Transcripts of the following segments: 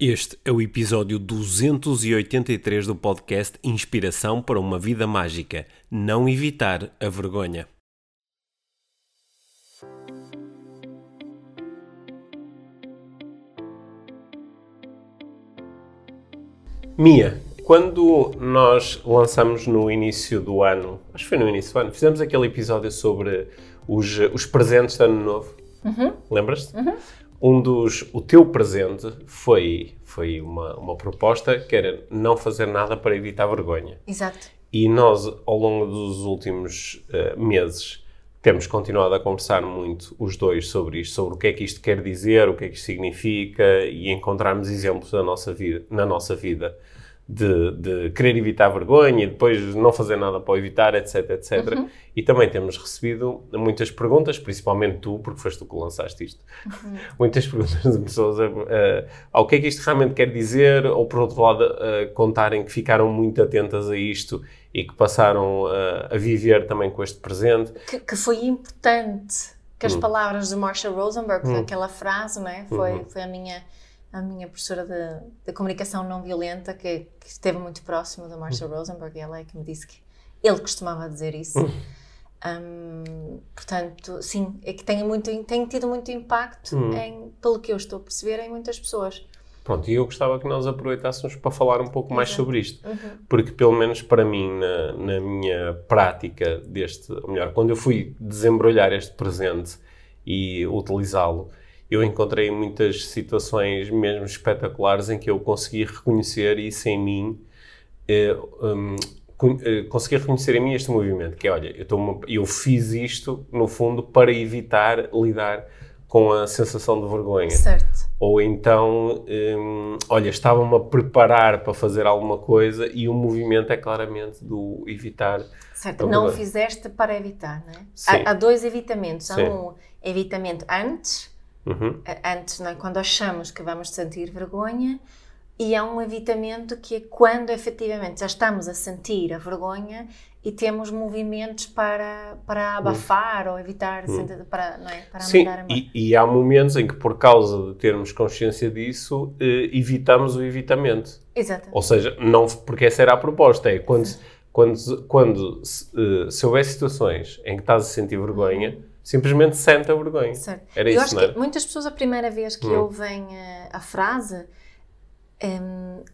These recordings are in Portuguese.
Este é o episódio 283 do podcast Inspiração para uma Vida Mágica. Não evitar a vergonha. Mia, quando nós lançamos no início do ano, acho que foi no início do ano, fizemos aquele episódio sobre os, os presentes de Ano Novo. Uhum. Lembras-te? Um dos. O teu presente foi, foi uma, uma proposta que era não fazer nada para evitar vergonha. Exato. E nós, ao longo dos últimos eh, meses, temos continuado a conversar muito, os dois, sobre isto, sobre o que é que isto quer dizer, o que é que isto significa e encontrarmos exemplos da nossa vida, na nossa vida de, de querer evitar vergonha e depois não fazer nada para evitar, etc, etc. E também temos recebido muitas perguntas, principalmente tu, porque foste tu que lançaste isto, muitas perguntas de pessoas a- ao que é que isto realmente quer dizer, ou por outro lado, a contarem que ficaram muito atentas a isto e que passaram a, a viver também com este presente. Que, que foi importante que Hum. as palavras de Marshall Rosenberg, aquela frase, não é? Foi, Uhum. foi a minha a minha professora de, de comunicação não violenta que, que esteve muito próxima do Marshall. Rosenberg ela é que me disse que ele costumava dizer isso. Hum, portanto, sim, é que tem, muito, tem tido muito impacto, Hum. em, pelo que eu estou a perceber, em muitas pessoas. Pronto, e eu gostava que nós aproveitássemos para falar um pouco mais sobre isto. Uhum. Porque, pelo menos para mim, na, na minha prática deste, ou melhor, quando eu fui desembrulhar este presente e utilizá-lo, eu encontrei muitas situações mesmo espetaculares em que eu consegui reconhecer isso em mim, eh, hum, eh, consegui reconhecer em mim este movimento, que é, olha, eu, estou eu fiz isto, no fundo, para evitar lidar com a sensação de vergonha. Certo. Ou então, hum, olha, estava-me a preparar para fazer alguma coisa e o movimento é claramente do evitar. Certo, não fizeste para evitar, não é? Sim. Há, há dois evitamentos. Há Sim. um evitamento antes, Uhum, antes, não é? quando achamos que vamos sentir vergonha, e há um evitamento que é quando efetivamente já estamos a sentir a vergonha e temos movimentos para, para abafar ou evitar, sentir- para, não é? para. Sim, embora. e, e há momentos em que, por causa de termos consciência disso, eh, evitamos o evitamento. Exatamente. Ou seja, não, porque essa era a proposta, é quando, quando, quando se, eh, se houver situações em que estás a sentir vergonha, simplesmente sente a vergonha. Certo. Era eu isso, acho não era? que muitas pessoas, a primeira vez que Hum. ouvem eh, a frase, em,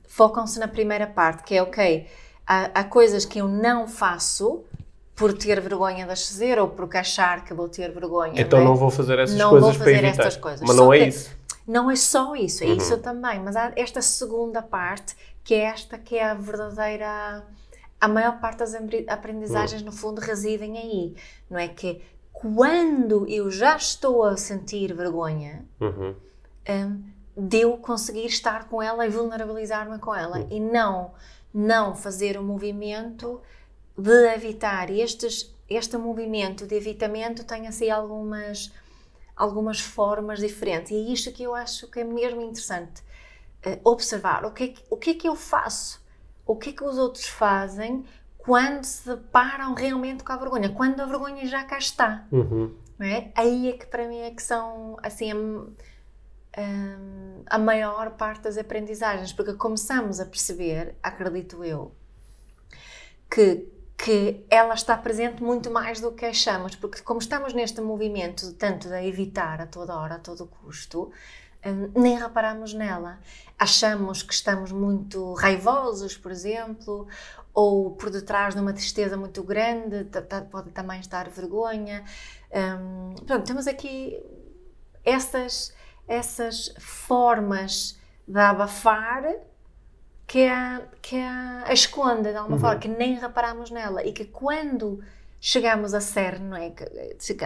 focam-se na primeira parte, que é ok, há, há coisas que eu não faço por ter vergonha de as fazer ou porque achar que vou ter vergonha. Então não, é? não vou fazer essas Não coisas vou fazer para evitar. estas coisas. Mas Só não é isso. Não é só isso, é Uhum. isso também, mas há esta segunda parte, que é esta que é a verdadeira. A maior parte das aprendizagens, Uhum. no fundo, residem aí. Não é que quando eu já estou a sentir vergonha, Uhum. hum, de eu conseguir estar com ela e vulnerabilizar-me com ela. E não não fazer o movimento de evitar. E estes este movimento de evitamento tem assim algumas algumas formas diferentes. E é isto que eu acho que é mesmo interessante eh, observar. O que, é que, o que é que eu faço? O que é que os outros fazem quando se deparam realmente com a vergonha quando a vergonha já cá está Uhum. é? Aí é que para mim é que são assim a, a maior parte das aprendizagens, porque começamos a perceber, acredito eu, que, que ela está presente muito mais do que achamos, porque como estamos neste movimento tanto de evitar a toda hora, a todo custo, nem reparamos nela. Achamos que estamos muito raivosos, por exemplo, ou por detrás de uma tristeza muito grande, pode também estar vergonha. Hum, pronto, temos aqui essas, essas formas de abafar que a, que a, a esconde de alguma forma, que nem reparamos nela e que quando chegamos a cerne, não é?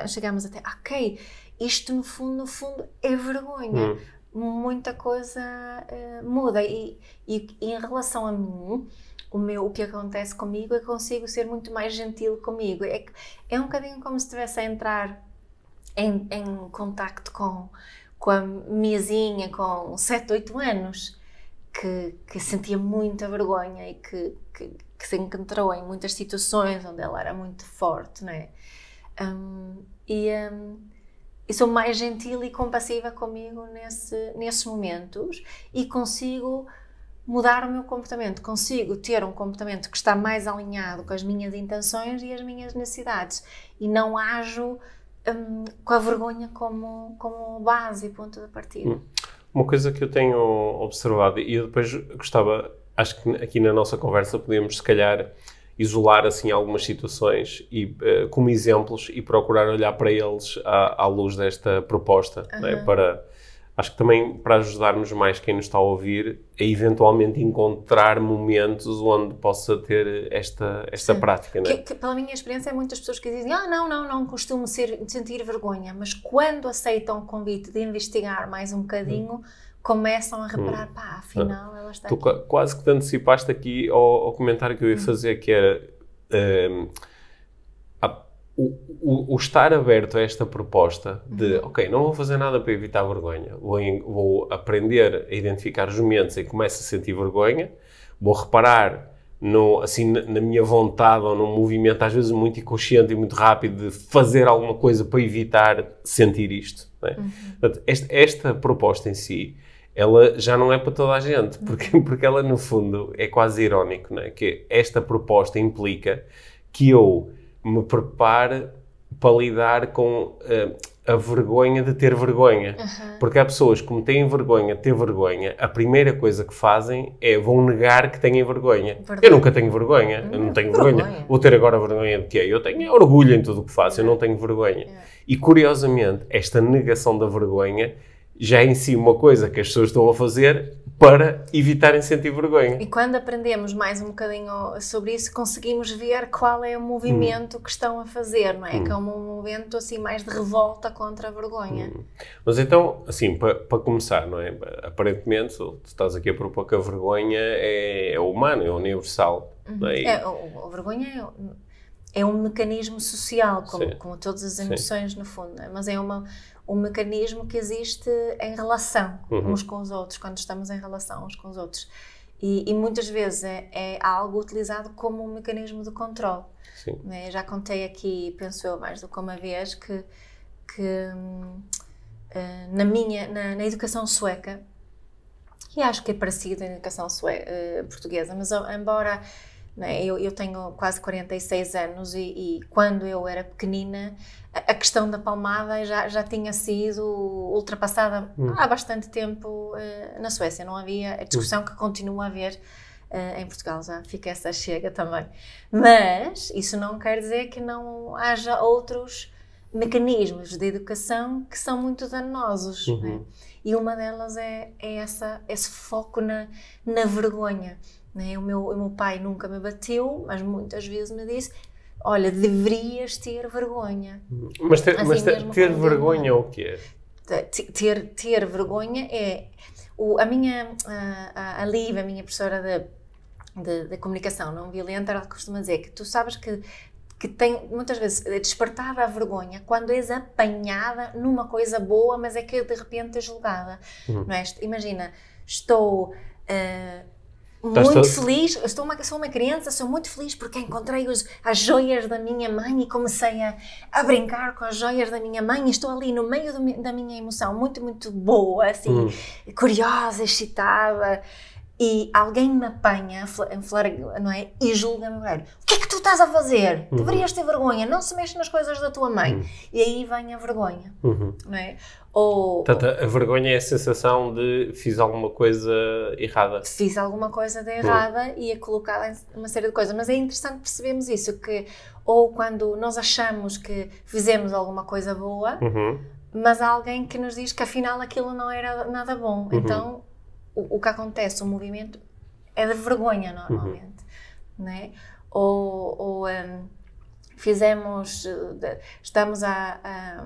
Chegamos até, ok, isto no fundo, no fundo é vergonha. Hum. Muita coisa eh, muda e, e, e em relação a mim, o, meu, o que acontece comigo é que consigo ser muito mais gentil comigo. É, é um bocadinho como se estivesse a entrar em, em contacto com, com a miazinha com 7, 8 anos, que, que sentia muita vergonha e que, que, que se encontrou em muitas situações onde ela era muito forte, não é? Hum, e, hum, e sou mais gentil e compassiva comigo nesse, nesses momentos e consigo mudar o meu comportamento, consigo ter um comportamento que está mais alinhado com as minhas intenções e as minhas necessidades e não ajo hum, com a vergonha como, como base e ponto de partida. Hum. Uma coisa que eu tenho observado e eu depois gostava, acho que aqui na nossa conversa podíamos se calhar isolar assim algumas situações e uh, como exemplos e procurar olhar para eles à, à luz desta proposta uhum. né? para acho que também para ajudarmos mais quem nos está a ouvir a eventualmente encontrar momentos onde possa ter esta esta Sim. prática né? que, que, pela minha experiência é muitas pessoas que dizem ah não não não costumo ser, sentir vergonha mas quando aceitam o convite de investigar mais um bocadinho uhum começam a reparar, hum. pá, afinal ela está tu aqui. quase que te antecipaste aqui ao, ao comentário que eu ia hum. fazer, que era um, a, o, o, o, estar aberto a esta proposta de, uhum. ok, não vou fazer nada para evitar vergonha, vou, vou aprender a identificar os momentos em que começo a sentir vergonha, vou reparar no, assim, na minha vontade ou num movimento às vezes muito inconsciente e muito rápido de fazer alguma coisa para evitar sentir isto. É? Uhum. Portanto, esta, esta, proposta em si ela já não é para toda a gente, porque, porque ela, no fundo, é quase irónico, não é? Que esta proposta implica que eu me prepare para lidar com uh, a vergonha de ter vergonha. Uhum. Porque há pessoas que, como têm vergonha de ter vergonha, a primeira coisa que fazem é vão negar que têm vergonha. Verdade. Eu nunca tenho vergonha, eu não tenho vergonha. vergonha. Vou ter agora vergonha de quê? Eu tenho orgulho em tudo o que faço, eu não tenho vergonha. E curiosamente, esta negação da vergonha já é em si uma coisa que as pessoas estão a fazer para evitarem sentir vergonha. E quando aprendemos mais um bocadinho sobre isso, conseguimos ver qual é o movimento hum. que estão a fazer, não é? Hum. Que é um movimento assim mais de revolta contra a vergonha. Hum. Mas então, assim, para, para começar, não é? Aparentemente, tu estás aqui a propor que a vergonha é, é humana, é universal. Uhum. É? É, a, a vergonha é, é um mecanismo social, como, como todas as emoções, Sim. no fundo, é? mas é uma um mecanismo que existe em relação uhum. uns com os outros, quando estamos em relação uns com os outros. E, e muitas vezes é, é, algo utilizado como um mecanismo de controle. Né? Já contei aqui, penso eu, mais do que uma vez, que, que uh, na minha, na, na, educação sueca, e acho que é parecido na educação sueca, uh, portuguesa, mas embora né, eu, eu, tenho quase 46 anos e, e quando eu era pequenina a questão da palmada já, já tinha sido ultrapassada hum. há bastante tempo uh, na Suécia. Não havia a discussão hum. que continua a haver uh, em Portugal. Já fica essa chega também. Mas isso não quer dizer que não haja outros mecanismos de educação que são muito danosos. Uhum. Né? E uma delas é, é essa, esse foco na, na vergonha. Né? O, meu, o meu pai nunca me bateu, mas muitas vezes me disse: olha, deverias ter vergonha. Mas ter, assim mas ter, ter vergonha o quê? Ter, ter vergonha é... O, a minha, a, a Liv, a minha professora de, de, de, comunicação não violenta, ela costuma dizer que tu sabes que que tem muitas vezes é despertada a vergonha quando és apanhada numa coisa boa, mas é que de repente é julgada. Uhum. Não é? Imagina, estou uh, muito feliz, estou uma, sou uma criança, sou muito feliz porque encontrei os, as joias da minha mãe e comecei a, a brincar com as joias da minha mãe e estou ali no meio do, da minha emoção, muito, muito boa, assim, hum. curiosa, excitada e alguém me apanha em não é? E julga-me, velho, o que é que tu estás a fazer? Uhum. Deverias ter vergonha, não se mexe nas coisas da tua mãe. Uhum. E aí vem a vergonha, uhum. não é? Ou, Portanto, a vergonha é a sensação de fiz alguma coisa errada. Fiz alguma coisa de errada e é colocada em uma série de coisas. Mas é interessante percebermos isso, que ou quando nós achamos que fizemos alguma coisa boa, uhum. mas há alguém que nos diz que afinal aquilo não era nada bom. Uhum. Então o, o, que acontece, o movimento é de vergonha normalmente, uhum. né? Ou, ou um, fizemos, estamos a, a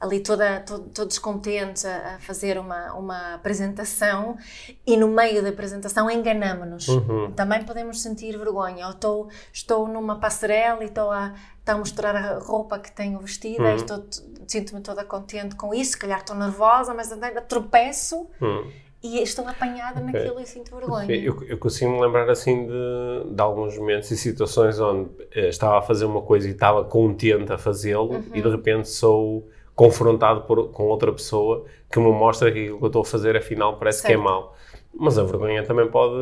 ali toda, todo, todos contentes a, a, fazer uma, uma apresentação e no meio da apresentação enganamos-nos. Uhum. Também podemos sentir vergonha. Ou estou, estou numa passarela e estou a, estou a mostrar a roupa que tenho vestida uhum. e estou, sinto-me toda contente com isso. Se calhar estou nervosa, mas ainda tropeço. Uhum e estou apanhada okay. naquilo e sinto vergonha. Eu, eu consigo me lembrar assim de, de alguns momentos e situações onde eh, estava a fazer uma coisa e estava contente a fazê-lo uhum. e de repente sou confrontado por, com outra pessoa que me mostra que aquilo que eu estou a fazer afinal parece certo. que é mau. Mas a vergonha também pode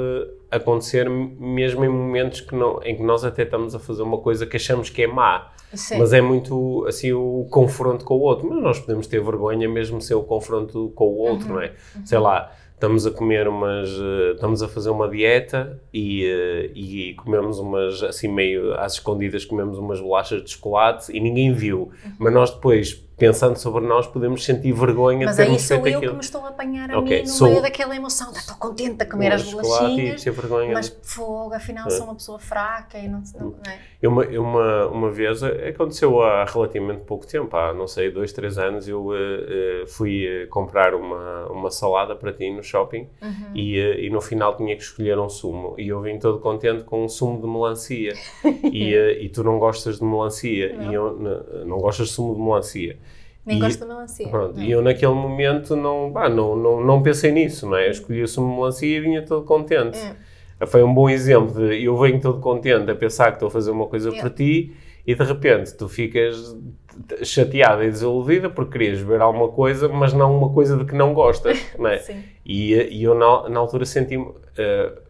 acontecer mesmo em momentos que não, em que nós até estamos a fazer uma coisa que achamos que é má. Sim. Mas é muito assim o confronto com o outro. Mas nós podemos ter vergonha mesmo sem o confronto com o outro, uhum. não é? Uhum. Sei lá, estamos a comer umas. Eh, estamos a fazer uma dieta e, eh, e comemos umas, assim meio às escondidas, comemos umas bolachas de chocolate e ninguém viu. Uhum. Mas nós depois pensando sobre nós, podemos sentir vergonha Mas de termos feito aquilo. Mas aí sou eu que me estou a apanhar a okay, mim no sou... meio daquela emoção. Estou contente a comer as bolachinhas, mas fogo, afinal é. sou uma pessoa fraca e não, não, não é? Eu, uma, uma, uma vez, aconteceu há relativamente pouco tempo, há, não sei, dois, três anos, eu uh, fui uh, comprar uma, uma salada para ti no shopping uhum. e, uh, e no final tinha que escolher um sumo. E eu vim todo contente com um sumo de melancia. e, e tu não gostas de melancia. Não. E eu não, não gostas de sumo de melancia. Nem e, gosto de melancia. Pronto, e eu naquele momento não, bah, não, não, não pensei nisso, não é? Eu escolhi o sumo de melancia e vinha todo contente. É. Foi um bom exemplo de eu venho todo contente a pensar que estou a fazer uma coisa é. para ti e de repente tu ficas chateada e desiludida porque querias ver alguma coisa, mas não uma coisa de que não gostas, não é? E, e eu na, na altura senti uh,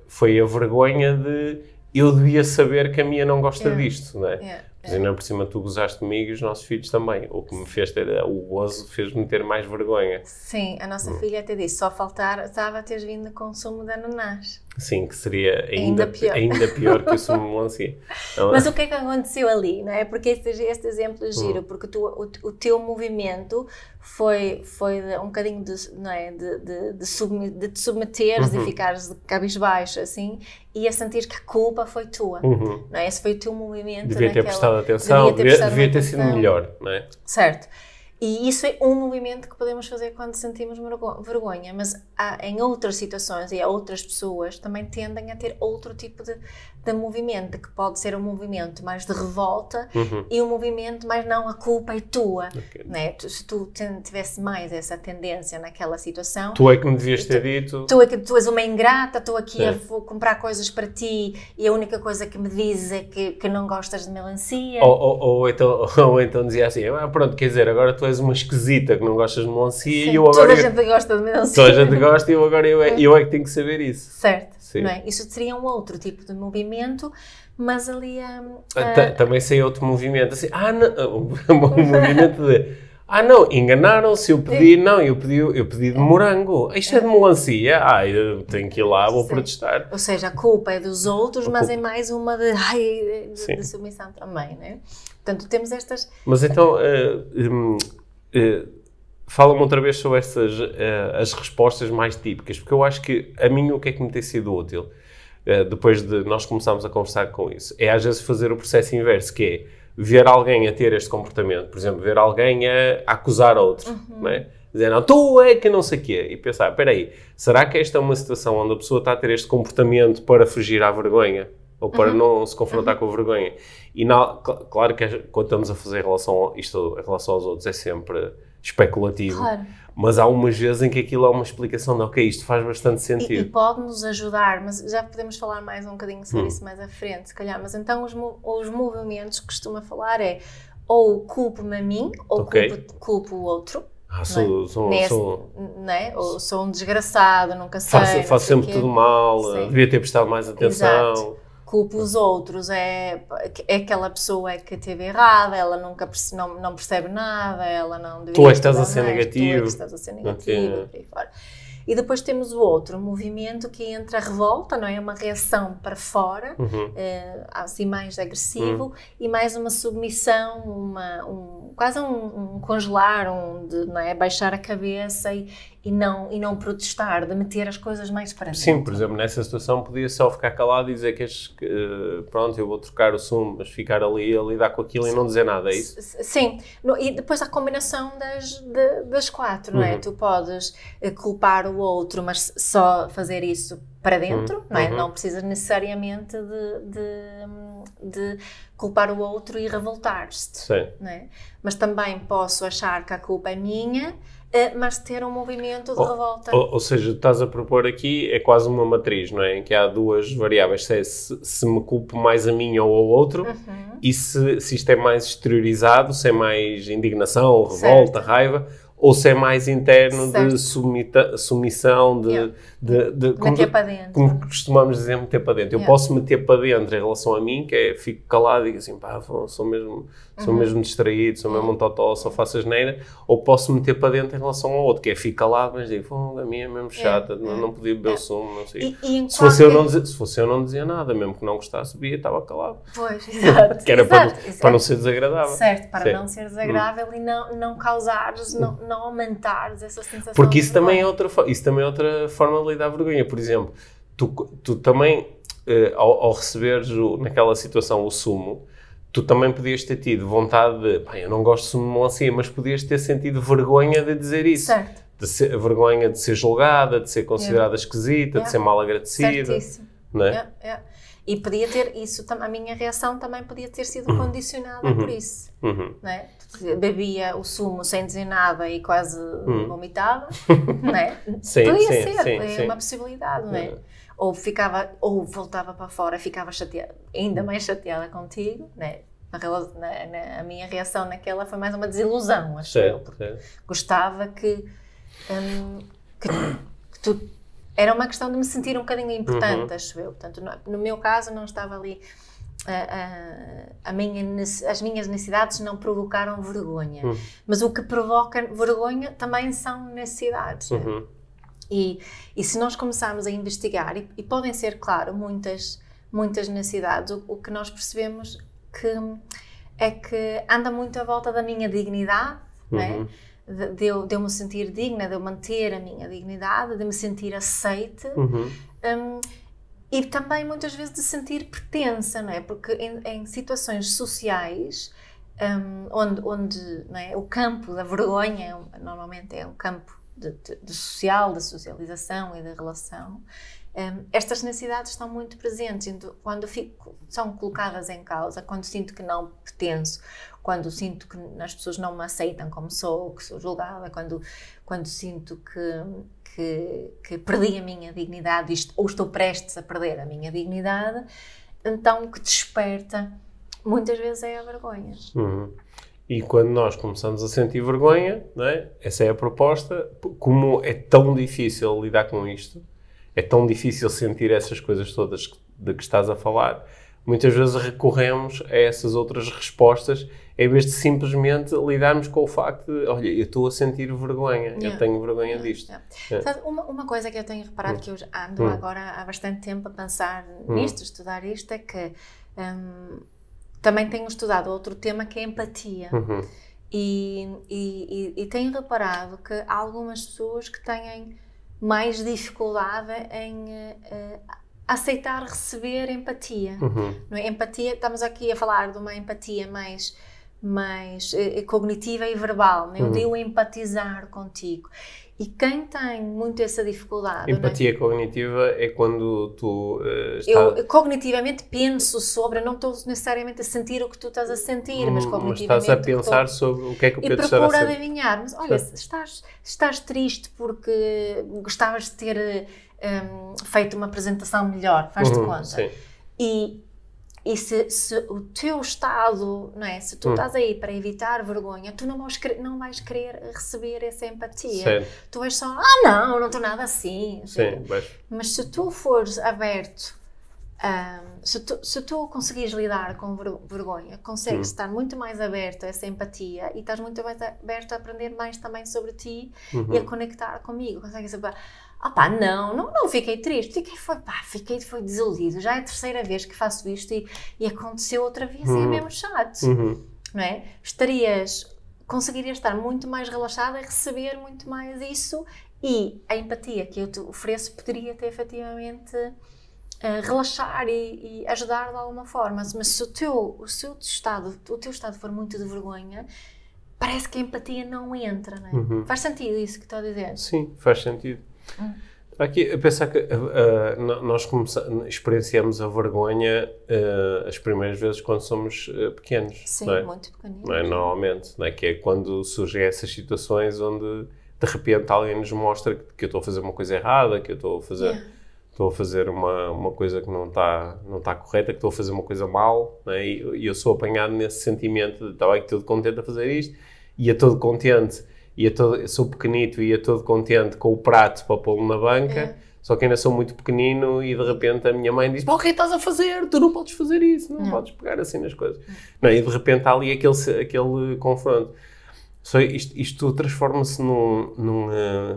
foi a vergonha de eu devia saber que a minha não gosta é. disto, não é? é. Mas ainda por cima tu gozaste comigo e os nossos filhos também. O que me fez ter, o gozo fez-me ter mais vergonha. Sim, a nossa hum. filha até disse, só faltar, estava a teres vindo com sumo de ananás. Sim, que seria ainda, ainda, pior. ainda pior que o sumo melancia. Mas o que é que aconteceu ali, não é? Porque este, este exemplo é giro, hum. porque tu, o, o, teu movimento foi, foi um bocadinho de, não é? de, de, de, de te submeteres uhum. e ficares de cabisbaixo, assim, e a sentir que a culpa foi tua, uhum. não é? Esse foi o teu movimento Devia ter prestado atenção, devia ter, devia, devia ter sido melhor, não é? Certo. E isso é um movimento que podemos fazer quando sentimos vergonha, mas há, em outras situações e há outras pessoas também tendem a ter outro tipo de, de movimento, que pode ser um movimento mais de revolta uhum. e um movimento mais não, a culpa é tua. Okay. Né? Tu, se tu tivesse mais essa tendência naquela situação. Tu é que me devias ter dito. Tu é que tu és uma ingrata, estou aqui é. a comprar coisas para ti e a única coisa que me dizes é que, que não gostas de melancia. Ou, ou, ou, então, ou então dizia assim: ah, pronto, quer dizer, agora tu és uma esquisita que não gostas de melancia Sim, e eu agora. Toda a gente gosta de melancia. Toda a gente gosta e eu agora eu é, eu é que tenho que saber isso. Certo. Não é? Isso seria um outro tipo de movimento, mas ali. Um, uh... Também sei outro movimento. Assim, ah, não, um movimento de. Ah, não, enganaram-se, eu pedi, não, eu pedi, eu pedi de morango. Isto é de melancia. Ah, eu tenho que ir lá, vou Sim. protestar. Ou seja, a culpa é dos outros, mas é mais uma de, ai, de, de submissão também, né? Portanto, temos estas... Mas então, uh, uh, fala-me outra vez sobre essas uh, as respostas mais típicas, porque eu acho que a mim o que é que me tem sido útil, depois de nós começarmos a conversar com isso, é às vezes fazer o processo inverso, que é ver alguém a ter este comportamento, por exemplo, ver alguém a, a acusar outro, uhum. não é? Dizer, não, tu é que não sei o quê. E pensar, espera aí, será que esta é uma situação onde a pessoa está a ter este comportamento para fugir à vergonha? Ou para uhum. não se confrontar uhum. com a vergonha? E na, claro que quando estamos a fazer relação, isto em relação aos outros é sempre especulativo. Claro. Mas há umas vezes em que aquilo é uma explicação de, ok, isto faz bastante sentido. E, e pode-nos ajudar, mas já podemos falar mais um bocadinho sobre hum. isso mais à frente, se calhar. Mas então os, os movimentos que costuma falar é ou culpo-me a mim, ou okay. culpo, culpo o outro. Ah, sou, é? sou, Nesse, sou, né? Ou sou um desgraçado, nunca sei. Faço, faço sempre tudo mal, Sim. devia ter prestado mais atenção. Exato culpa os outros, é, é aquela pessoa que teve errada, ela nunca perce, não, não percebe nada, ela não Tu é estás a ser negativo. Tu é estás a ser negativo, okay. E depois temos o outro movimento que entra a revolta, não é? Uma reação para fora, uhum. é, assim mais agressivo, uhum. e mais uma submissão, uma, um, quase um, um congelar, um de não é? baixar a cabeça e, e não, e não protestar, de meter as coisas mais para dentro. Sim, por exemplo, nessa situação podia só ficar calado e dizer que, que pronto, eu vou trocar o sumo, mas ficar ali a lidar com aquilo Sim. e não dizer nada, é isso? Sim, e depois a combinação das, das quatro, não é? Uhum. Tu podes eh, culpar o outro, mas só fazer isso para dentro, uhum. não é? Uhum. Não precisas necessariamente de, de, de, culpar o outro e revoltar-te, não é? Mas também posso achar que a culpa é minha eh, mas ter um movimento de Ou- revolta. Ou, ou seja, estás a propor aqui é quase uma matriz, não é? Em que há duas variáveis, se, é se, se me culpo mais a mim ou ao outro, Uhum. e se, se isto é mais exteriorizado, se é mais indignação, revolta, raiva, ou se é mais interno de Certo. sumita, submissão, de, Yeah. De, de- como, Meter tu- para dentro. como costumamos dizer, meter para dentro. Eu Yeah. posso meter para dentro em relação a mim, que é fico calado e digo assim, pá, sou mesmo, sou Uhum. mesmo distraído, sou mesmo um totó, só faço asneira, ou posso meter para dentro em relação ao outro, que é fico calado, mas digo, "Fogo, a minha é mesmo chata, não, não podia beber o sumo, não sei. E, e Se fosse, eu não dizia, se fosse eu não dizia nada, mesmo que não gostasse, bebia, estava calado. Pois, exato. Que era para, exato, não- exato. para não ser desagradável. Certo, para Sim. Hum. não ser desagradável e não, não causares, não, não aumentares essa sensação Porque isso também, é outra, isso também é outra forma de lidar a vergonha. Por exemplo, tu, tu também, eh, ao, ao receberes o- naquela situação o sumo, tu também podias ter tido vontade de, pá, eu não gosto de sumo melancia, mas podias ter sentido vergonha de dizer isso. Certo, De ser, a vergonha de ser julgada, de ser considerada esquisita, Yeah. de ser mal agradecida. certíssimo. Não é? É. E podia ter isso, a minha reação também podia ter sido condicionada por isso. Uhum. Não é? Bebia o sumo sem dizer nada e quase vomitava, não é? Hum. Sim, podia sim, ser, sim, é sim. uma possibilidade, não é? É. Ou ficava, ou voltava para fora, ficava chateada, ainda mais chateada contigo, né? Na, na- a minha reação naquela foi mais uma desilusão, acho eu, Certo, porque certo. gostava que, hum, que, que tu. Era uma questão de me sentir um bocadinho importante, acho eu. Portanto, no, no meu caso, não estava ali. a- a- a minha as minhas necessidades não provocaram vergonha. Mas o que provoca vergonha também são necessidades. Uhum. E, e se nós começarmos a investigar, e, e podem ser, claro, muitas, muitas necessidades, o, o que nós percebemos que é que anda muito à volta da minha dignidade, não é? De, de eu, de eu me sentir digna, de eu manter a minha dignidade, de me sentir aceite Uhum. hum, e também muitas vezes de sentir pertença, não é? Porque em, em situações sociais hum, onde, onde não é? o campo da vergonha é um- normalmente é um campo de, de- de social, de socialização e de relação, hum, estas necessidades estão muito presentes. Então, quando fico, são colocadas em causa, quando sinto que não pertenço, quando sinto que as pessoas não me aceitam como sou, que sou julgada, quando, quando sinto que, que, que perdi a minha dignidade ou estou prestes a perder a minha dignidade, então o que desperta muitas vezes é a vergonha. Uhum. E quando nós começamos a sentir vergonha, é? essa é a proposta, como é tão difícil lidar com isto, é tão difícil sentir essas coisas todas de que estás a falar, muitas vezes recorremos a essas outras respostas em vez de simplesmente lidarmos com o facto de, olha, eu estou a sentir vergonha, eu Yeah. tenho vergonha disto. Yeah. É. Sabe, uma, uma coisa que eu tenho reparado que eu ando Hum. agora há bastante tempo a pensar nisto, estudar isto, é que hum, também tenho estudado outro tema que é empatia. Uhum. E, e, e, e tenho reparado que há algumas pessoas que têm mais dificuldade em eh, eh, aceitar receber empatia. Uhum. Não é? Empatia, estamos aqui a falar de uma empatia mais, mais eh, cognitiva e verbal, é? Uhum. de eu empatizar contigo. E quem tem muito essa dificuldade, é? Empatia cognitiva é quando tu está- eu cognitivamente penso sobre, não estou necessariamente a sentir o que tu estás a sentir, mas cognitivamente. estás a pensar estou- sobre o que é que o e Pedro estará a procura ser. adivinhar. Mas olha, Certo. estás, estás triste porque gostavas de ter eh, hum, feito uma apresentação melhor, faz-te Uhum, conta. Sim. E, e se, se o teu estado, não é? Se tu Hum. estás aí para evitar vergonha, tu não vais, querer, não vais querer receber essa empatia. Certo. Tu vais só, ah, não, não estou nada assim. Sim, mas- Mas se tu fores aberto, ahm, se, tu, se tu conseguires lidar com ver- vergonha, consegues Hum. estar muito mais aberto a essa empatia e estás muito mais aberto a aprender mais também sobre ti Uhum. e a conectar comigo. Consegues saber, ah pá, não, não, não fiquei triste, fiquei, foi, pá, fiquei foi desiludido. Já é a terceira vez que faço isto e, e aconteceu outra vez e é Uhum. mesmo chato Uhum. não é? Estarias, conseguirias estar muito mais relaxada e receber muito mais isso e a empatia que eu te ofereço poderia ter efetivamente eh, relaxar e, e ajudar de alguma forma, mas se o teu, o seu estado, o teu estado for muito de vergonha, parece que a empatia não entra, não é? Uhum. Faz sentido isso que estou a dizer? Sim, faz sentido. Hum. Aqui, a pensar que no- nós experienciamos a vergonha ah, as primeiras vezes quando somos ah, pequenos. Sim, é? muito pequenino. Não é? Normalmente, não é? que é quando surgem essas situações onde de repente alguém nos mostra que, que eu estou a fazer uma coisa errada, que eu estou a fazer, Yeah. estou a fazer uma, uma coisa que não está não tá correta, que estou a fazer uma coisa mal, né? e, e eu sou apanhado nesse sentimento de estar bem todo contente a fazer isto, ia todo contente, ia todo, sou pequenito, ia todo contente com o prato para pô-lo na banca, É. só que ainda sou muito pequenino e de repente a minha mãe diz: "Pá, O que é que estás a fazer? Tu não podes fazer isso, não, Não. podes pegar assim nas coisas. Não, e de repente há ali aquele, aquele confronto. Só isto, isto transforma-se num, num, eh,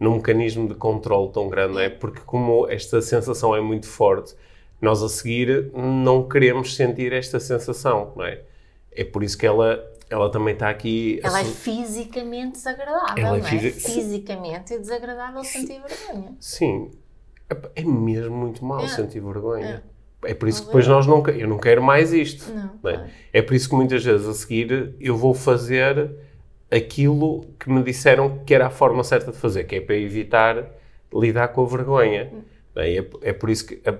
num mecanismo de controle tão grande, não é? Porque como esta sensação é muito forte, nós a seguir não queremos sentir esta sensação, não é? É por isso que ela, ela também está aqui... Ela é assu- fisicamente desagradável, Ela é não é? fisi- Fisicamente desagradável sentir vergonha. Sim, é, é mesmo muito mal É. sentir vergonha. É por isso que depois Horrível. nós não... Eu não quero mais isto. Não, não é? É por isso que muitas vezes a seguir eu vou fazer aquilo que me disseram que era a forma certa de fazer, que é para evitar lidar com a vergonha. não é? É, é por isso que. é-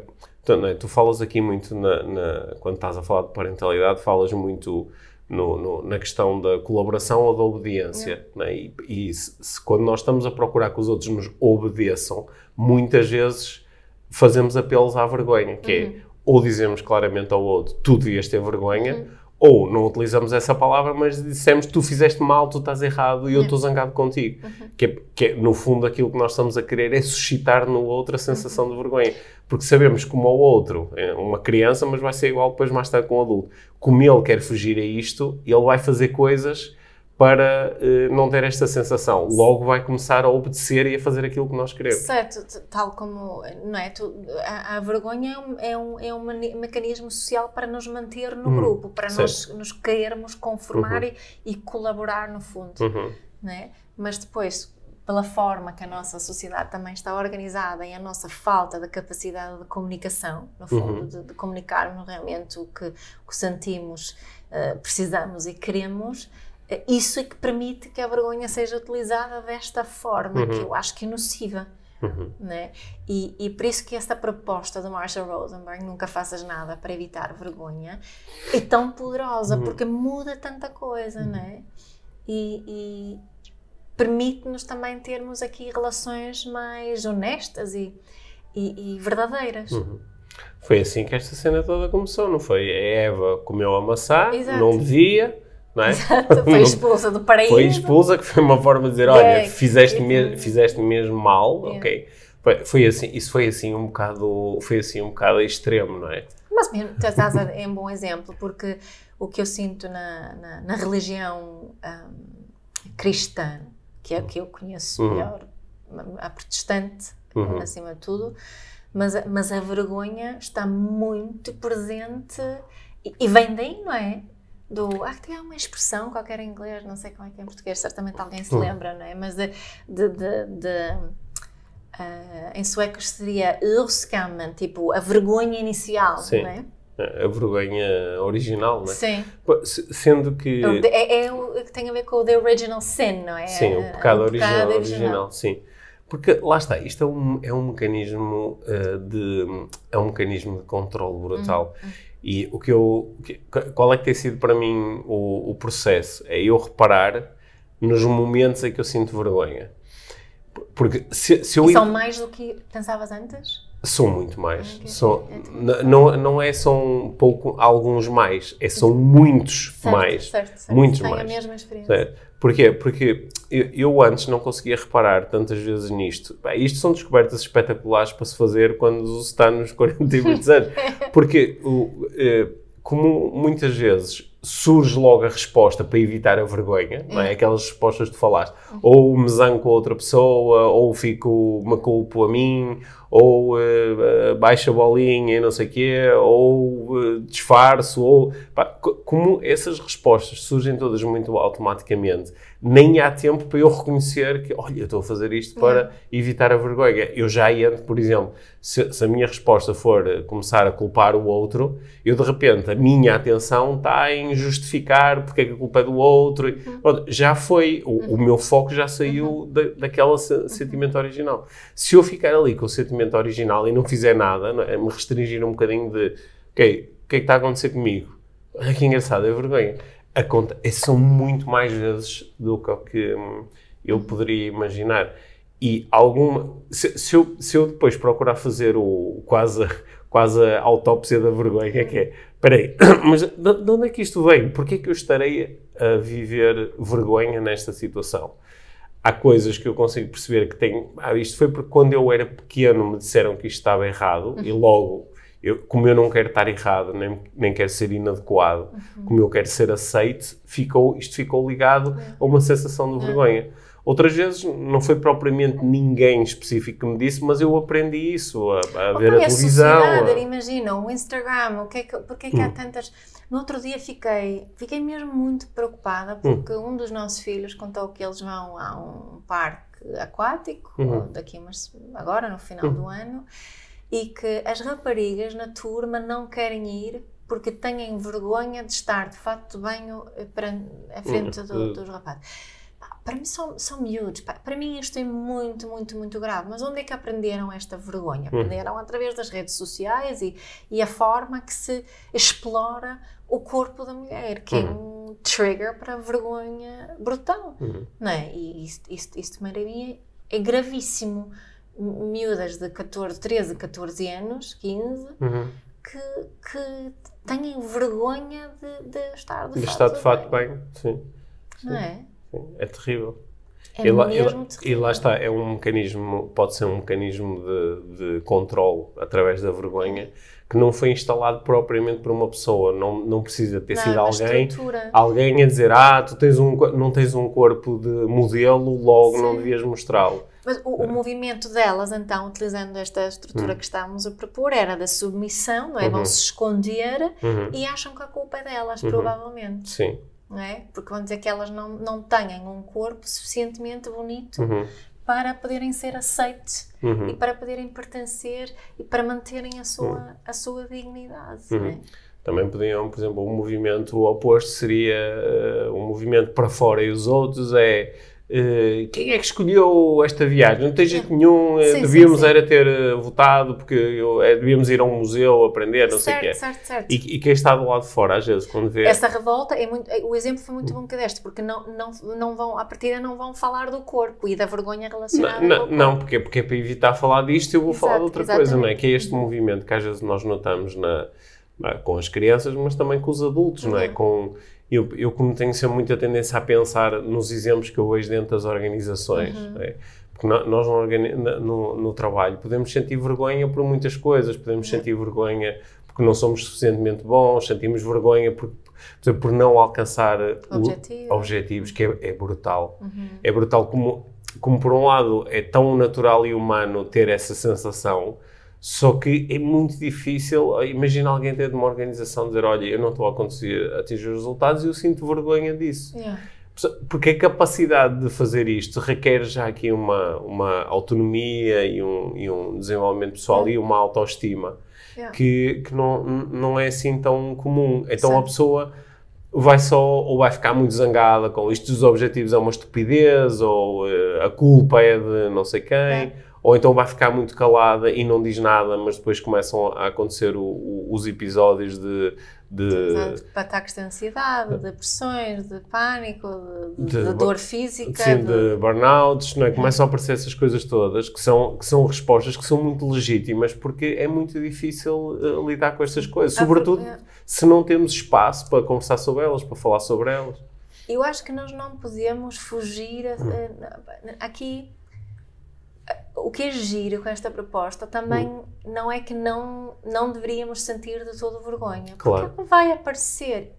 é? Tu falas aqui muito, na, na- quando estás a falar de parentalidade, falas muito no- no- na questão da colaboração ou da obediência. é? E, e se, se quando nós estamos a procurar que os outros nos obedeçam, muitas vezes fazemos apelos à vergonha, que é ou dizemos claramente ao outro, tu devias ter vergonha, ou não utilizamos essa palavra, mas dissemos tu fizeste mal, tu estás errado e eu estou zangado contigo. Que, é, que é, no fundo, aquilo que nós estamos a querer é suscitar no outro a sensação de vergonha. Porque sabemos que como o outro é uma criança, mas vai ser igual depois mais tarde com o adulto. Como ele quer fugir a isto, ele vai fazer coisas para eh, não ter esta sensação. Logo vai começar a obedecer e a fazer aquilo que nós queremos. Certo, tal como, não é? Tu, a, a vergonha é um, é um, é mecanismo social para nos manter no Hum, grupo, para nós certo. nos querermos conformar Uhum. e, e colaborar no fundo, Uhum. não é? Mas depois, pela forma que a nossa sociedade também está organizada e a nossa falta de capacidade de comunicação, no fundo, Uhum. de, de comunicarmos realmente o que, o que sentimos, eh, precisamos e queremos, isso é que permite que a vergonha seja utilizada desta forma, que Uhum. eu acho que é nociva. Uhum. Né? E, e por isso que essa proposta do Marshall Rosenberg, nunca faças nada para evitar vergonha, é tão poderosa, Uhum. porque muda tanta coisa, né? E, e permite-nos também termos aqui relações mais honestas e, e, e verdadeiras. Uhum. Foi assim que esta cena toda começou, não foi? A Eva comeu a maçã, Exato. não devia, não é? Exato, foi expulsa do paraíso. Foi expulsa, que foi uma forma de dizer, olha, Yeah. fizeste, me fizeste mesmo mal, Yeah. ok. Foi, foi assim, isso foi assim um bocado, foi assim um bocado extremo, não é? Mas mesmo, tu estás a, é um bom exemplo, porque o que eu sinto na, na, na religião hum, cristã, que é a que eu conheço Uhum. melhor, a protestante, Uhum. acima de tudo, mas, a- mas a vergonha está muito presente e, e vem daí, não é? Do, ah, tem uma expressão qualquer em inglês, não sei como é que é em português, certamente alguém se Uhum. lembra, não é? Mas de, de, de, de, ah, em sueco seria urskammen, tipo a vergonha inicial, Sim. não é? A vergonha original, não é? Sim. Sendo que... É, é o que tem a ver com o the original sin, não é? Sim, o pecado, o original, original, sim. Porque lá está, isto é um, é um mecanismo eh, de é um mecanismo de controle brutal. Uhum. E o que eu qual é que tem sido para mim o, o processo? É eu reparar nos momentos em que eu sinto vergonha. Porque se, se eu E são mais do que pensavas antes? São muito mais. Ok. São, É tipo- não, não é só um pouco, alguns mais, é são muitos Certo, mais. Certo, certo. Muitos Tenho mais. a mesma experiência. Certo? Porquê? Porque eu, antes não conseguia reparar tantas vezes nisto. Bem, isto são descobertas espetaculares para se fazer quando se está nos 40 e muitos anos. Porque, eh, como muitas vezes surge logo a resposta para evitar a vergonha, não é? Aquelas respostas que tu falaste. Ou me zango com a outra pessoa, ou fico, me culpo a mim, ou eh, baixo a bolinha e não sei o quê, ou eh, disfarço, ou... pá, co- como essas respostas surgem todas muito automaticamente, nem há tempo para eu reconhecer que, olha, eu estou a fazer isto para evitar a vergonha. Eu já entro, por exemplo, se, se a minha resposta for eh, começar a culpar o outro, eu de repente, a minha atenção está em justificar porque é que a culpa é do outro. Uhum. pronto, já foi, o, o meu foco já saiu da, daquela se- sentimento original. Se eu ficar ali com o sentimento original e não fizer nada, não é? me restringir um bocadinho de, ok, o que é que está a acontecer comigo? Que engraçado, é vergonha. É- são muito mais vezes do que que hum, eu poderia imaginar. E alguma. Se, se, eu, se eu depois procurar fazer o quase, quase a autópsia da vergonha, que é. Espera aí, mas de, de onde é que isto vem? Porquê é que eu estarei a viver vergonha nesta situação? há coisas que eu consigo perceber que tenho. Ah, isto foi porque quando eu era pequeno me disseram que isto estava errado uhum. e logo, eu, como eu não quero estar errado, nem, nem quero ser inadequado, uhum. como eu quero ser aceite, ficou, isto ficou ligado uhum. a uma sensação de vergonha. Outras vezes não foi propriamente ninguém específico que me disse, mas eu aprendi isso a, a ver a televisão. A... Imagina, o Instagram, o que é que, porque é que hum. há tantas. No outro dia fiquei, fiquei mesmo muito preocupada hum. porque hum. um dos nossos filhos contou que eles vão a um parque aquático, uhum. daqui umas, agora no final uhum. do ano, e que as raparigas na turma não querem ir porque têm vergonha de estar de fato de banho para, à frente do, dos rapazes para mim são, são miúdos. Para mim isto é muito, muito, muito grave. Mas onde é que aprenderam esta vergonha? Hum. Aprenderam através das redes sociais e, e a forma que se explora o corpo da mulher, que uhum. é um trigger para a vergonha brutal. Uhum. Não é? E isto, isto, isto para mim é, é gravíssimo. Miúdas de 14, 13, 14 anos, 15, uhum. que, que têm vergonha de, de estar de, de fato, estar de fato bem. bem. Sim. Não é? é terrível. É e, lá, mesmo e, lá, está, é um mecanismo, pode ser um mecanismo de, de controle através da vergonha que não foi instalado propriamente por uma pessoa, não, não precisa ter não, sido alguém, alguém a dizer, ah, tu tens um, não tens um corpo de modelo, logo Sim. não devias mostrá-lo. Mas o, o, movimento delas, então, utilizando esta estrutura uhum. que estávamos a propor, era da submissão, não é? Uhum. Vão se esconder uhum. e acham que a culpa é delas, uhum. provavelmente. Sim não é? Porque vão dizer que elas não, não têm um corpo suficientemente bonito uhum. para poderem ser aceites uhum. e para poderem pertencer e para manterem a sua, a sua dignidade. Não é? Também podiam, por exemplo, um movimento oposto seria uh, um movimento para fora e os outros é Uh, quem é que escolheu esta viagem? Não tem jeito nenhum, eh, sim, devíamos sim, sim. era ter uh, votado porque eu, é, devíamos ir a um museu aprender, não certo, sei o quê. Certo, certo. E, e, quem está do lado de fora, às vezes, quando vê... Essa revolta, é muito, o exemplo foi muito bom que deste, porque não, não, não vão, à partida não vão falar do corpo e da vergonha relacionada não, não. Não, porque, porque é para evitar falar disto eu vou Exato, falar de outra exatamente. coisa, não é? Que é este uhum. movimento que às vezes nós notamos na, com as crianças, mas também com os adultos, uhum. não é? Uhum. Com eu, eu como tenho sempre muita tendência a pensar nos exemplos que eu vejo dentro das organizações, uhum. é? porque nós no, no, no, trabalho podemos sentir vergonha por muitas coisas, podemos uhum. sentir vergonha porque não somos suficientemente bons, sentimos vergonha por, por, por não alcançar Objetivo. objetivos, que é, é brutal. Uhum. É brutal como, como, por um lado, é tão natural e humano ter essa sensação, só que é muito difícil. Imagina alguém ter de uma organização dizer: Olha, eu não estou a conseguir atingir os resultados e eu sinto vergonha disso. Yeah. Porque a capacidade de fazer isto requer já aqui uma, uma autonomia e um, e um desenvolvimento pessoal yeah. e uma autoestima yeah. que, que não, não é assim tão comum. Então certo. a pessoa vai só ou vai ficar muito zangada com isto dos objetivos é uma estupidez ou uh, a culpa é de não sei quem ou então vai ficar muito calada e não diz nada, mas depois começam a acontecer o, o, os episódios de, de, de ataques de ansiedade, de depressões, de pânico, de, de, dor física, sim, de, burnouts, não é? começam a aparecer essas coisas todas que são, que são respostas que são muito legítimas porque é muito difícil uh, lidar com estas coisas, sobretudo se não temos espaço para conversar sobre elas, para falar sobre elas. Eu acho que nós não podemos fugir uh, aqui o que é giro com esta proposta também hum. não é que não, não deveríamos sentir de todo vergonha. Claro. Porque vai aparecer.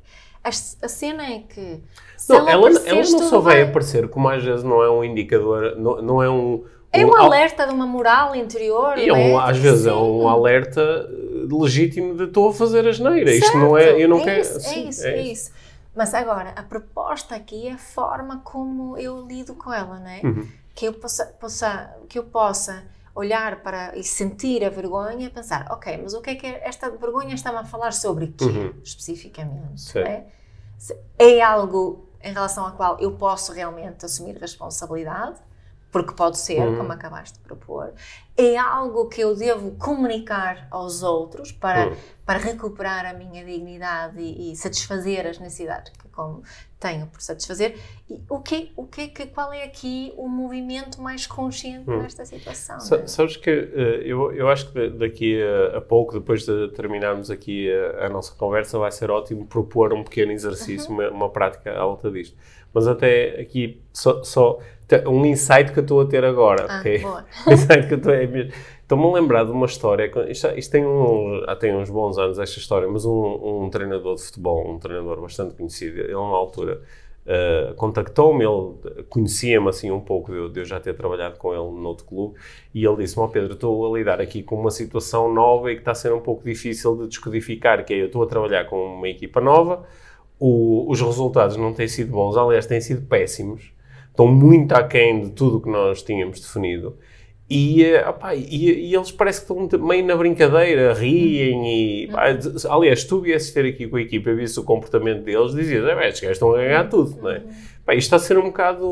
A, a cena é que. Não, ela, ela, ela não só vai, vai aparecer, como às vezes não é um indicador, não, não é um. É um, um alerta de uma moral interior. E é um, às vezes sim. é um alerta legítimo de estou a fazer a geneira. Isto não é. Eu não é quero. Isso, sim, é isso, é, é isso. isso. Mas agora, a proposta aqui é a forma como eu lido com ela, não é? Uhum que eu possa, possa, que eu possa olhar para e sentir a vergonha e pensar, ok, mas o que é que esta vergonha está-me a falar sobre quê, uhum. especificamente? É? é algo em relação ao qual eu posso realmente assumir responsabilidade porque pode ser, Uhum. como acabaste de propor, é algo que eu devo comunicar aos outros para, Uhum. para recuperar a minha dignidade e, e satisfazer as necessidades que como tenho por satisfazer. E o que, o que, que qual é aqui o movimento mais consciente Uhum. nesta situação? Né? Sabes que eh, eu, eu acho que daqui a, a pouco, depois de terminarmos aqui a, a nossa conversa, vai ser ótimo propor um pequeno exercício, uma, uma prática à volta disto. Mas até aqui, só, só um insight que eu estou a ter agora, Ah, ok? boa. Um insight que eu estou a mesmo- Estou-me a lembrar de uma história, isto, isto tem, um, tem uns bons anos esta história, mas um, um treinador de futebol, um treinador bastante conhecido, ele na altura Uh, contactou-me, ele conhecia-me assim um pouco de eu, de eu já ter trabalhado com ele noutro clube e ele disse-me, ó Pedro, estou a lidar aqui com uma situação nova e que está a ser um pouco difícil de descodificar, que é, eu estou a trabalhar com uma equipa nova, o- os resultados não têm sido bons, aliás, têm sido péssimos, estão muito aquém de tudo que nós tínhamos definido. E, eh, opá, e, e eles parece que estão meio na brincadeira, riem e... pá, aliás, se tu viesses ter aqui com a equipa e visse o comportamento deles, dizias, é, estes gajos estão a ganhar tudo, não é? Pá, isto está a ser um bocado...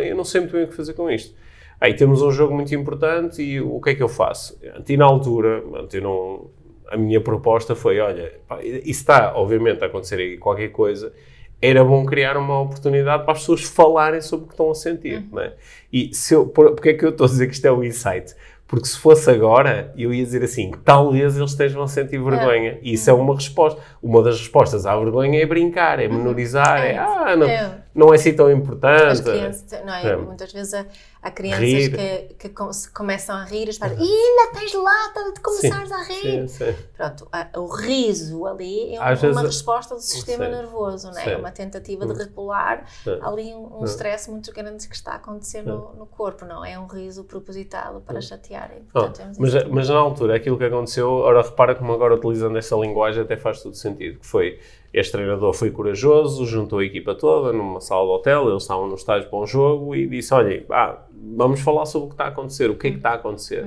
Eu não sei muito bem o que fazer com isto. Aí temos um jogo muito importante e o que é que eu faço? E na altura, eu não, a minha proposta foi, olha, pá, isso está obviamente a acontecer aí qualquer coisa, era bom criar uma oportunidade para as pessoas falarem sobre o que estão a sentir, não é? E se eu, por, porque é que eu estou a dizer que isto é um insight? Porque se fosse agora, eu ia dizer assim, talvez eles estejam a sentir vergonha. E isso é uma resposta. Uma das respostas à vergonha é brincar, é menorizar, é, É, ah, não, é. Não é assim tão importante. As crianças, não é? É. Muitas vezes há, há crianças que, que começam a rir e os pais "Ih, ainda tens lata de começares a rir. Sim, sim. Pronto, o riso ali é um- Às uma vezes- resposta do sistema Sim. nervoso, não é? Sim. É uma tentativa de regular Sim. ali um, um Sim. stress muito grande que está a acontecer no, no corpo, não é? um riso propositado para chatear. E, portanto, mas, mas na altura, aquilo que aconteceu, ora repara como agora utilizando esta linguagem até faz todo sentido, que foi, este treinador foi corajoso, juntou a equipa toda numa sala de hotel, eles estavam no estágio para um jogo e disse, olha, ah, vamos falar sobre o que está a acontecer, o que é que está a acontecer.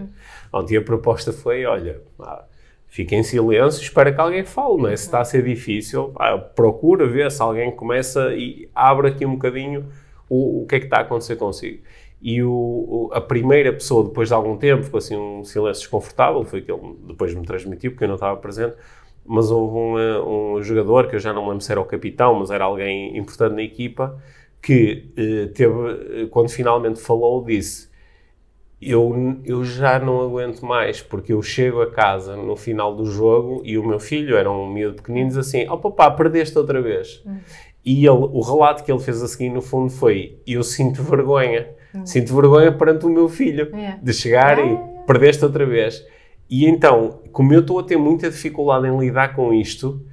Ontem a proposta foi, olha, ah, fica em silêncio, espera que alguém fale, não é? Se está a ser difícil, ah, procura ver se alguém começa e abre aqui um bocadinho o, o que é que está a acontecer consigo. E o, o- a primeira pessoa, depois de algum tempo, ficou assim um silêncio desconfortável, foi que ele depois me transmitiu, porque eu não estava presente, mas houve um, eh, um jogador, que eu já não lembro se era o capitão, mas era alguém importante na equipa, que eh, teve, eh, quando finalmente falou, disse eu, eu já não aguento mais, porque eu chego a casa no final do jogo e o meu filho, era um miúdo pequenino, diz assim, oh papá, perdeste outra vez. E ele, o relato que ele fez a seguir, no fundo, foi, eu sinto vergonha. Sinto vergonha perante o meu filho, É. de chegar É, e é. perdeste outra vez. E então, como eu estou a ter muita dificuldade em lidar com isto,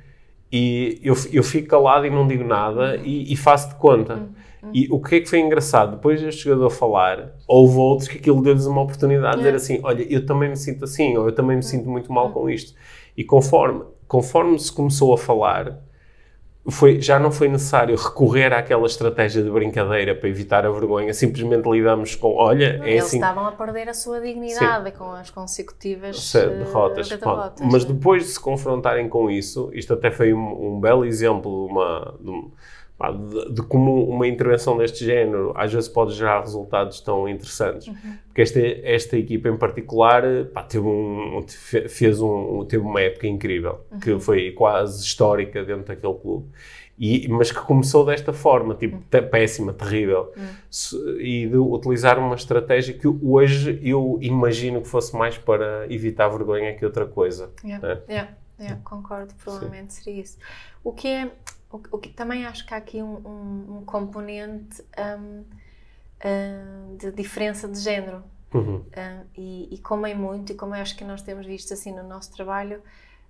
e eu, eu fico calado e não digo nada e, e faço de conta. E o que é que foi engraçado? Depois deste jogador falar, houve outros que aquilo deu-lhes uma oportunidade de dizer assim: Olha, eu também me sinto assim, ou eu também me sinto muito mal com isto. E conforme, conforme se começou a falar, foi, já não foi necessário recorrer àquela estratégia de brincadeira para evitar a vergonha, simplesmente lidamos com: Olha, é Eles assim. estavam a perder a sua dignidade com as consecutivas Se- eh, derrotas. derrotas. Mas né? depois de se confrontarem com isso, isto até foi um, um belo exemplo de, uma, de, um- pá, de- de como uma intervenção deste género às vezes pode gerar resultados tão interessantes. Uhum. Porque esta, esta equipa em particular pá, teve, um, fe- fez um, teve uma época incrível, Uhum. que foi quase histórica dentro daquele clube. E, mas que começou desta forma, tipo, Uhum. péssima, terrível. Se- E de utilizar uma estratégia que hoje eu imagino que fosse mais para evitar vergonha que outra coisa. Yeah, né? yeah, yeah, concordo, provavelmente seria isso. O que é, o, o que também acho que há aqui um, um- um componente hum, hum, de diferença de género. Uhum. Hum, e, e como é muito, e como eu acho que nós temos visto assim no nosso trabalho,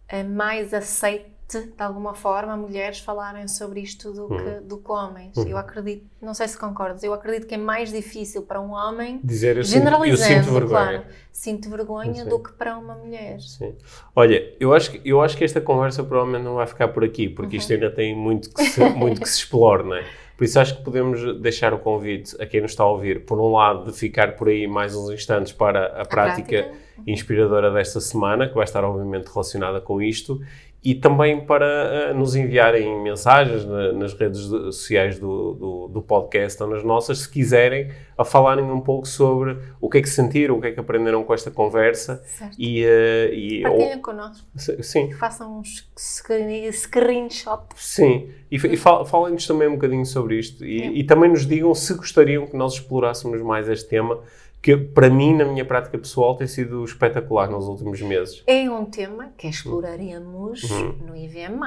é mais aceite de alguma forma mulheres falarem sobre isto do que, do que homens. Eu acredito, não sei se concordas, eu acredito que é mais difícil para um homem Dizer eu sinto, eu generalizando, sinto vergonha. claro, sinto vergonha do que para uma mulher. Sim. Olha, eu acho, que, eu acho que esta conversa provavelmente não vai ficar por aqui, porque Uhum. isto ainda tem muito que, se, muito que se explore, não é? Por isso acho que podemos deixar o convite a quem nos está a ouvir, por um lado, de ficar por aí mais uns instantes para a, prática, prática. inspiradora desta semana, que vai estar obviamente relacionada com isto, e também para uh, nos enviarem mensagens na, nas redes sociais do, do, do, podcast ou nas nossas, se quiserem, a falarem um pouco sobre o que é que sentiram, o que é que aprenderam com esta conversa. Certo. E, uh, e, Partilhem ou, connosco. Sim. Façam uns screenshot. Sim. E, e falem-nos também um bocadinho sobre isto. E, e também nos digam se gostariam que nós explorássemos mais este tema que para mim, na minha prática pessoal, tem sido espetacular nos últimos meses. É um tema que exploraremos uhum. no IVM+.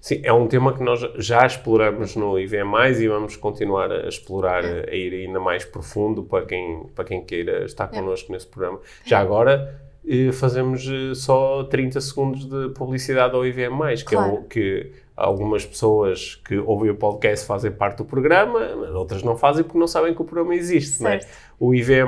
Sim, é um tema que nós já exploramos no IVM+, e vamos continuar a explorar, é. a ir ainda mais profundo para quem, para quem queira estar é. connosco é. nesse programa. Já agora, eh, fazemos eh, só 30 segundos de publicidade ao IVM+, que claro. é o que algumas pessoas que ouvem o podcast fazem parte do programa, mas outras não fazem porque não sabem que o programa existe, né? O IVM+,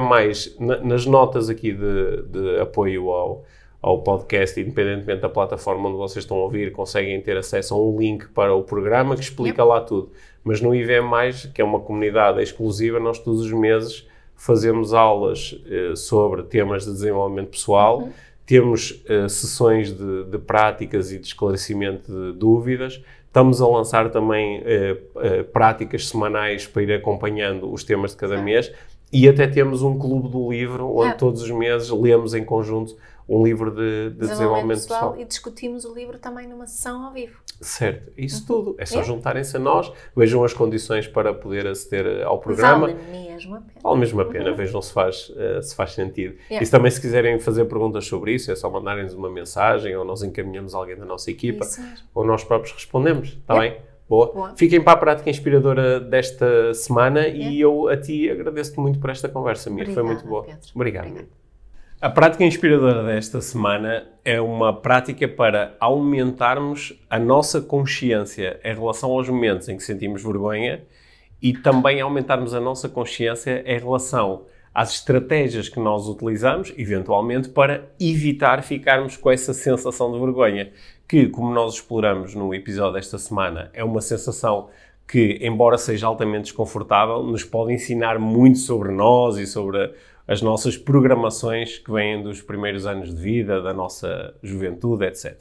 nas notas aqui de, de apoio ao, ao podcast, independentemente da plataforma onde vocês estão a ouvir, conseguem ter acesso a um link para o programa que explica yep. lá tudo. Mas no IVM+, que é uma comunidade exclusiva, nós todos os meses fazemos aulas eh, sobre temas de desenvolvimento pessoal, uhum temos uh, sessões de, de, práticas e de esclarecimento de dúvidas. Estamos a lançar também uh, uh, práticas semanais para ir acompanhando os temas de cada mês. E até temos um clube do livro, onde é. todos os meses lemos em conjunto um livro de, de desenvolvimento, pessoal, pessoal. E discutimos o livro também numa sessão ao vivo. Certo, isso uhum. tudo. É só é. juntarem-se a nós, vejam as condições para poder aceder ao programa. Vale mesmo a pena. Vale mesmo a pena, uhum. vejam se faz, uh, se faz sentido. Yeah. E se também se quiserem fazer perguntas sobre isso, é só mandarem-nos uma mensagem ou nós encaminhamos alguém da nossa equipa ou nós próprios respondemos, está yeah. bem? Boa. Boa. Fiquem para a prática inspiradora desta semana yeah. e eu a ti agradeço-te muito por esta conversa, Mir. Foi muito boa. Pedro. Obrigado. Obrigado. A prática inspiradora desta semana é uma prática para aumentarmos a nossa consciência em relação aos momentos em que sentimos vergonha e também aumentarmos a nossa consciência em relação às estratégias que nós utilizamos, eventualmente, para evitar ficarmos com essa sensação de vergonha, que, como nós exploramos no episódio desta semana, é uma sensação que, embora seja altamente desconfortável, nos pode ensinar muito sobre nós e sobre as nossas programações que vêm dos primeiros anos de vida, da nossa juventude, etc.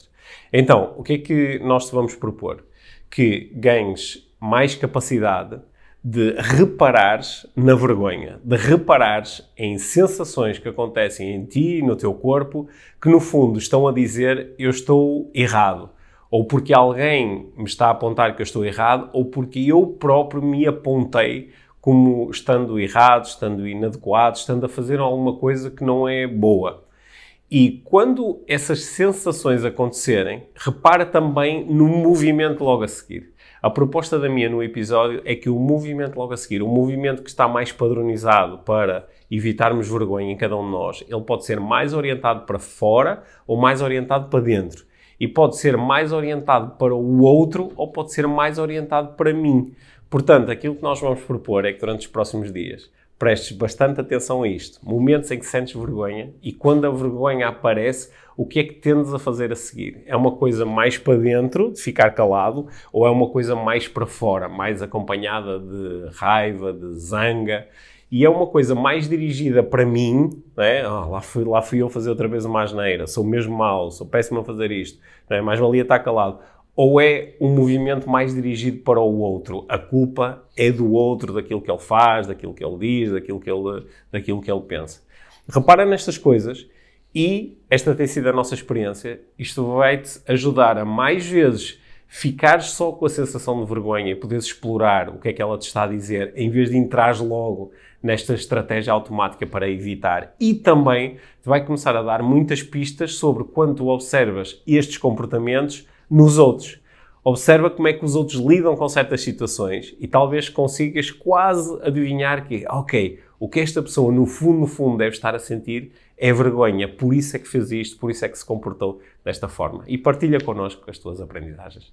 Então, o que é que nós te vamos propor? Que ganhes mais capacidade de reparares na vergonha, de reparares em sensações que acontecem em ti e no teu corpo que no fundo estão a dizer eu estou errado, ou porque alguém me está a apontar que eu estou errado, ou porque eu próprio me apontei como estando errado, estando inadequado, estando a fazer alguma coisa que não é boa. E quando essas sensações acontecerem, repara também no movimento logo a seguir. A proposta da minha no episódio é que o movimento logo a seguir, o movimento que está mais padronizado para evitarmos vergonha em cada um de nós, ele pode ser mais orientado para fora ou mais orientado para dentro. E pode ser mais orientado para o outro ou pode ser mais orientado para mim. Portanto, aquilo que nós vamos propor é que durante os próximos dias prestes bastante atenção a isto. Momentos em que sentes vergonha e quando a vergonha aparece, o que é que tendes a fazer a seguir? É uma coisa mais para dentro, de ficar calado, ou é uma coisa mais para fora, mais acompanhada de raiva, de zanga? E é uma coisa mais dirigida para mim, né? Oh, lá, fui, lá fui eu fazer outra vez uma asneira, sou mesmo mau, sou péssimo a fazer isto, né? mais valia estar calado ou é um movimento mais dirigido para o outro? A culpa é do outro, daquilo que ele faz, daquilo que ele diz, daquilo que ele, daquilo que ele pensa. Repara nestas coisas e esta tem sido a nossa experiência. Isto vai-te ajudar a mais vezes ficares só com a sensação de vergonha e poderes explorar o que é que ela te está a dizer, em vez de entrar logo nesta estratégia automática para evitar. E também te vai começar a dar muitas pistas sobre quando observas estes comportamentos nos outros. Observa como é que os outros lidam com certas situações e talvez consigas quase adivinhar que, ok, o que esta pessoa no fundo, no fundo deve estar a sentir é vergonha, por isso é que fez isto, por isso é que se comportou desta forma. E partilha connosco as tuas aprendizagens.